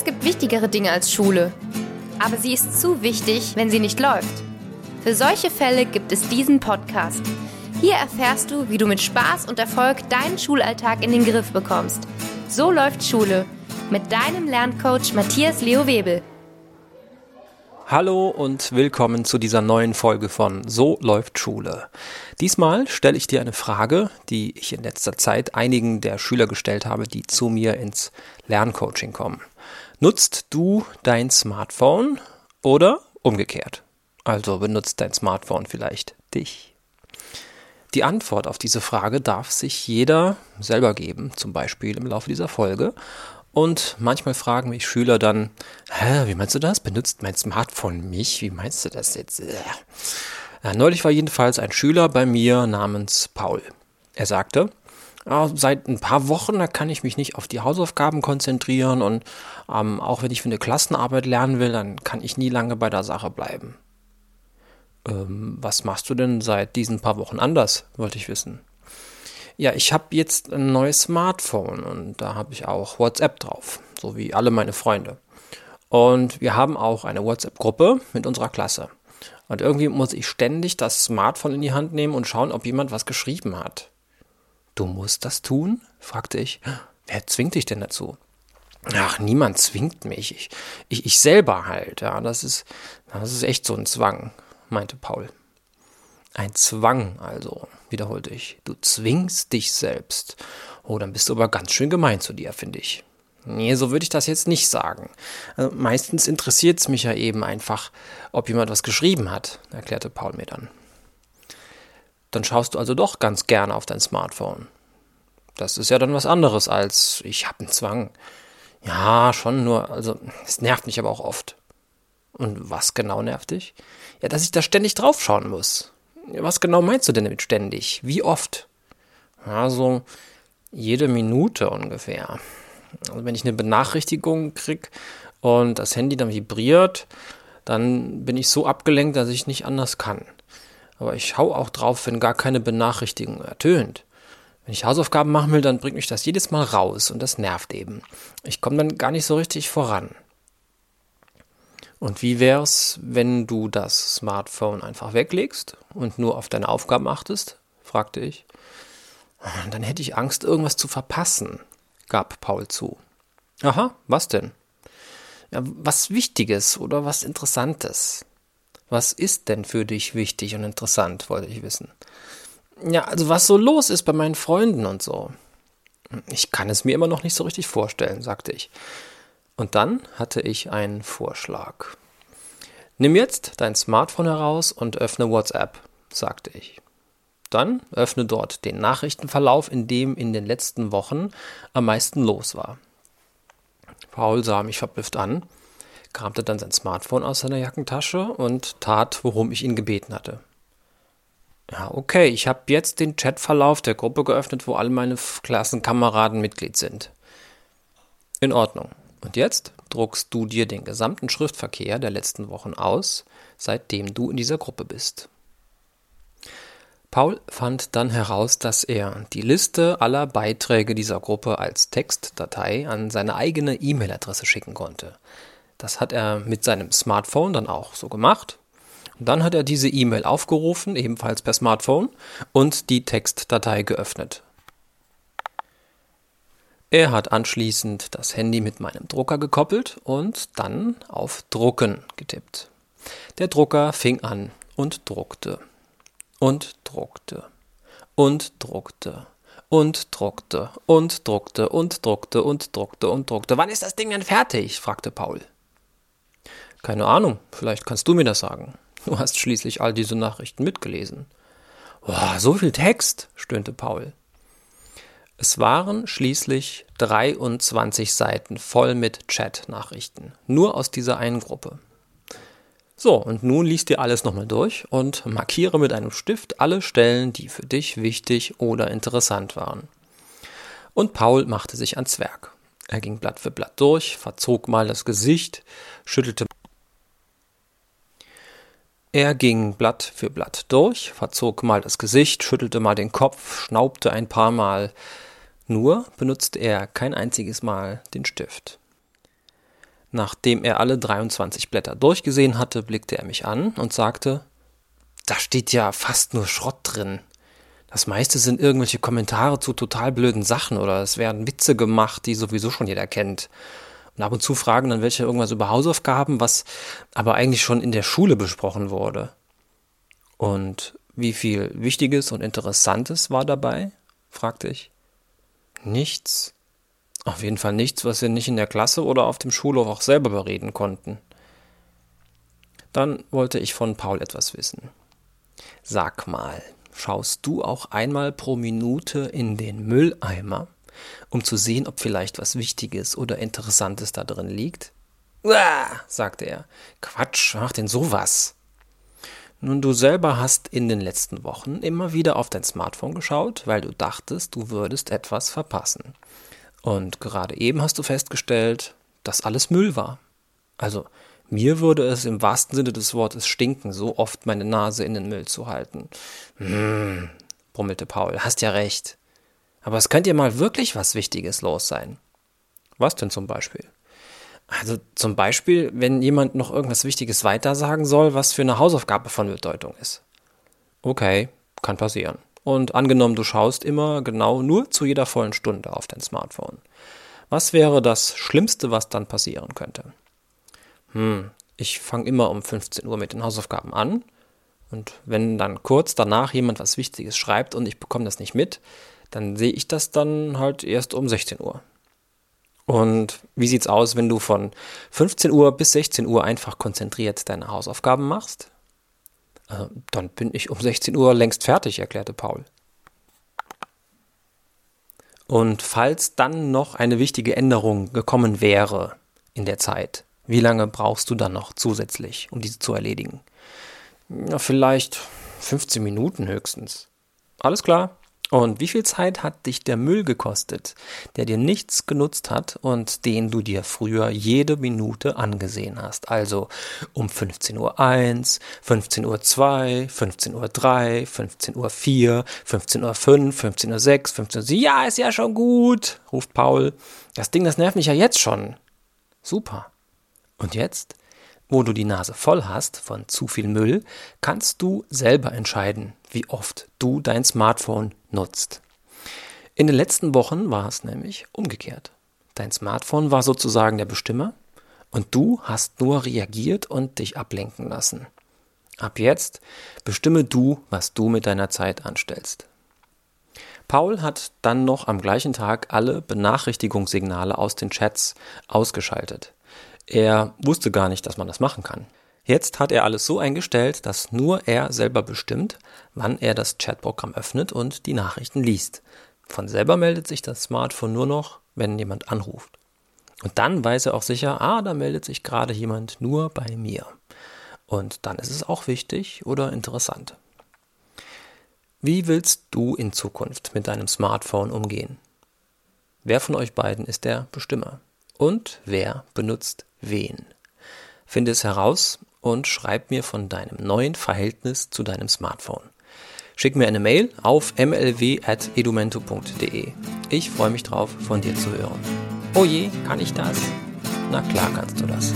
Es gibt wichtigere Dinge als Schule. Aber sie ist zu wichtig, wenn sie nicht läuft. Für solche Fälle gibt es diesen Podcast. Hier erfährst du, wie du mit Spaß und Erfolg deinen Schulalltag in den Griff bekommst. So läuft Schule. Mit deinem Lerncoach Matthias Leo Webel. Hallo und willkommen zu dieser neuen Folge von So läuft Schule. Diesmal stelle ich dir eine Frage, die ich in letzter Zeit einigen der Schüler gestellt habe, die zu mir ins Lerncoaching kommen. Nutzt du dein Smartphone oder umgekehrt? Also benutzt dein Smartphone vielleicht dich? Die Antwort auf diese Frage darf sich jeder selber geben, zum Beispiel im Laufe dieser Folge. Und manchmal fragen mich Schüler dann, Hä, wie meinst du das? Benutzt mein Smartphone mich? Wie meinst du das jetzt? Ja, neulich war jedenfalls ein Schüler bei mir namens Paul. Er sagte, seit ein paar Wochen, da kann ich mich nicht auf die Hausaufgaben konzentrieren und ähm, auch wenn ich für eine Klassenarbeit lernen will, dann kann ich nie lange bei der Sache bleiben. Ähm, was machst du denn seit diesen paar Wochen anders, wollte ich wissen. Ja, ich habe jetzt ein neues Smartphone und da habe ich auch WhatsApp drauf, so wie alle meine Freunde. Und wir haben auch eine WhatsApp-Gruppe mit unserer Klasse. Und irgendwie muss ich ständig das Smartphone in die Hand nehmen und schauen, ob jemand was geschrieben hat. Du musst das tun? fragte ich. Wer zwingt dich denn dazu? Ach, niemand zwingt mich. Ich, ich, ich selber halt, ja. Das ist, das ist echt so ein Zwang, meinte Paul. Ein Zwang, also, wiederholte ich. Du zwingst dich selbst. Oh, dann bist du aber ganz schön gemein zu dir, finde ich. Nee, so würde ich das jetzt nicht sagen. Also meistens interessiert es mich ja eben einfach, ob jemand was geschrieben hat, erklärte Paul mir dann. Dann schaust du also doch ganz gerne auf dein Smartphone. Das ist ja dann was anderes als ich habe einen Zwang. Ja, schon nur, also es nervt mich aber auch oft. Und was genau nervt dich? Ja, dass ich da ständig draufschauen muss. Was genau meinst du denn damit ständig? Wie oft? Ja, so jede Minute ungefähr. Also wenn ich eine Benachrichtigung kriege und das Handy dann vibriert, dann bin ich so abgelenkt, dass ich nicht anders kann. Aber ich schaue auch drauf, wenn gar keine Benachrichtigung ertönt. Wenn ich Hausaufgaben machen will, dann bringt mich das jedes Mal raus und das nervt eben. Ich komme dann gar nicht so richtig voran. Und wie wär's, wenn du das Smartphone einfach weglegst und nur auf deine Aufgaben achtest? fragte ich. Dann hätte ich Angst, irgendwas zu verpassen, gab Paul zu. Aha, was denn? Ja, was Wichtiges oder was Interessantes. Was ist denn für dich wichtig und interessant, wollte ich wissen. Ja, also was so los ist bei meinen Freunden und so. Ich kann es mir immer noch nicht so richtig vorstellen, sagte ich. Und dann hatte ich einen Vorschlag. Nimm jetzt dein Smartphone heraus und öffne WhatsApp, sagte ich. Dann öffne dort den Nachrichtenverlauf, in dem in den letzten Wochen am meisten los war. Paul sah mich verblüfft an kramte dann sein Smartphone aus seiner Jackentasche und tat, worum ich ihn gebeten hatte. Ja, okay, ich habe jetzt den Chatverlauf der Gruppe geöffnet, wo alle meine Klassenkameraden Mitglied sind. In Ordnung. Und jetzt druckst du dir den gesamten Schriftverkehr der letzten Wochen aus, seitdem du in dieser Gruppe bist. Paul fand dann heraus, dass er die Liste aller Beiträge dieser Gruppe als Textdatei an seine eigene E-Mail-Adresse schicken konnte. Das hat er mit seinem Smartphone dann auch so gemacht. Und dann hat er diese E-Mail aufgerufen, ebenfalls per Smartphone, und die Textdatei geöffnet. Er hat anschließend das Handy mit meinem Drucker gekoppelt und dann auf Drucken getippt. Der Drucker fing an und druckte und druckte und druckte und druckte und druckte und druckte und druckte und druckte. Wann ist das Ding denn fertig? fragte Paul. Keine Ahnung, vielleicht kannst du mir das sagen. Du hast schließlich all diese Nachrichten mitgelesen. Boah, so viel Text, stöhnte Paul. Es waren schließlich 23 Seiten voll mit Chat-Nachrichten, nur aus dieser einen Gruppe. So, und nun liest dir alles nochmal durch und markiere mit einem Stift alle Stellen, die für dich wichtig oder interessant waren. Und Paul machte sich ans Werk. Er ging Blatt für Blatt durch, verzog mal das Gesicht, schüttelte er ging Blatt für Blatt durch, verzog mal das Gesicht, schüttelte mal den Kopf, schnaubte ein paar Mal. Nur benutzte er kein einziges Mal den Stift. Nachdem er alle 23 Blätter durchgesehen hatte, blickte er mich an und sagte, da steht ja fast nur Schrott drin. Das meiste sind irgendwelche Kommentare zu total blöden Sachen oder es werden Witze gemacht, die sowieso schon jeder kennt. Und ab und zu fragen dann welche irgendwas über Hausaufgaben, was aber eigentlich schon in der Schule besprochen wurde. Und wie viel Wichtiges und Interessantes war dabei? fragte ich. Nichts. Auf jeden Fall nichts, was wir nicht in der Klasse oder auf dem Schulhof auch selber bereden konnten. Dann wollte ich von Paul etwas wissen. Sag mal, schaust du auch einmal pro Minute in den Mülleimer, um zu sehen, ob vielleicht was Wichtiges oder Interessantes da drin liegt? Uah, sagte er. Quatsch, mach denn sowas? Nun, du selber hast in den letzten Wochen immer wieder auf dein Smartphone geschaut, weil du dachtest, du würdest etwas verpassen. Und gerade eben hast du festgestellt, dass alles Müll war. Also, mir würde es im wahrsten Sinne des Wortes stinken, so oft meine Nase in den Müll zu halten. Hm, brummelte Paul, hast ja recht. Aber es könnte ja mal wirklich was Wichtiges los sein. Was denn zum Beispiel? Also zum Beispiel, wenn jemand noch irgendwas Wichtiges weitersagen soll, was für eine Hausaufgabe von Bedeutung ist. Okay, kann passieren. Und angenommen, du schaust immer genau nur zu jeder vollen Stunde auf dein Smartphone. Was wäre das Schlimmste, was dann passieren könnte? Hm, ich fange immer um 15 Uhr mit den Hausaufgaben an. Und wenn dann kurz danach jemand was Wichtiges schreibt und ich bekomme das nicht mit, dann sehe ich das dann halt erst um 16 Uhr. Und wie sieht's aus, wenn du von 15 Uhr bis 16 Uhr einfach konzentriert deine Hausaufgaben machst? Äh, dann bin ich um 16 Uhr längst fertig, erklärte Paul. Und falls dann noch eine wichtige Änderung gekommen wäre in der Zeit, wie lange brauchst du dann noch zusätzlich, um diese zu erledigen? Ja, vielleicht 15 Minuten höchstens. Alles klar, und wie viel Zeit hat dich der Müll gekostet, der dir nichts genutzt hat und den du dir früher jede Minute angesehen hast? Also um 15.01 Uhr, 15.02 Uhr, 15.03 Uhr, 15.04 Uhr, 15.05 Uhr, 15.06 Uhr, 15.07 Uhr. Ja, ist ja schon gut, ruft Paul. Das Ding, das nervt mich ja jetzt schon. Super. Und jetzt? Wo du die Nase voll hast von zu viel Müll, kannst du selber entscheiden, wie oft du dein Smartphone nutzt. In den letzten Wochen war es nämlich umgekehrt. Dein Smartphone war sozusagen der Bestimmer und du hast nur reagiert und dich ablenken lassen. Ab jetzt bestimme du, was du mit deiner Zeit anstellst. Paul hat dann noch am gleichen Tag alle Benachrichtigungssignale aus den Chats ausgeschaltet. Er wusste gar nicht, dass man das machen kann. Jetzt hat er alles so eingestellt, dass nur er selber bestimmt, wann er das Chatprogramm öffnet und die Nachrichten liest. Von selber meldet sich das Smartphone nur noch, wenn jemand anruft. Und dann weiß er auch sicher, ah, da meldet sich gerade jemand nur bei mir. Und dann ist es auch wichtig oder interessant. Wie willst du in Zukunft mit deinem Smartphone umgehen? Wer von euch beiden ist der Bestimmer? Und wer benutzt wen. Finde es heraus und schreib mir von deinem neuen Verhältnis zu deinem Smartphone. Schick mir eine Mail auf mlw.edumento.de. Ich freue mich drauf, von dir zu hören. Oh je, kann ich das? Na klar kannst du das.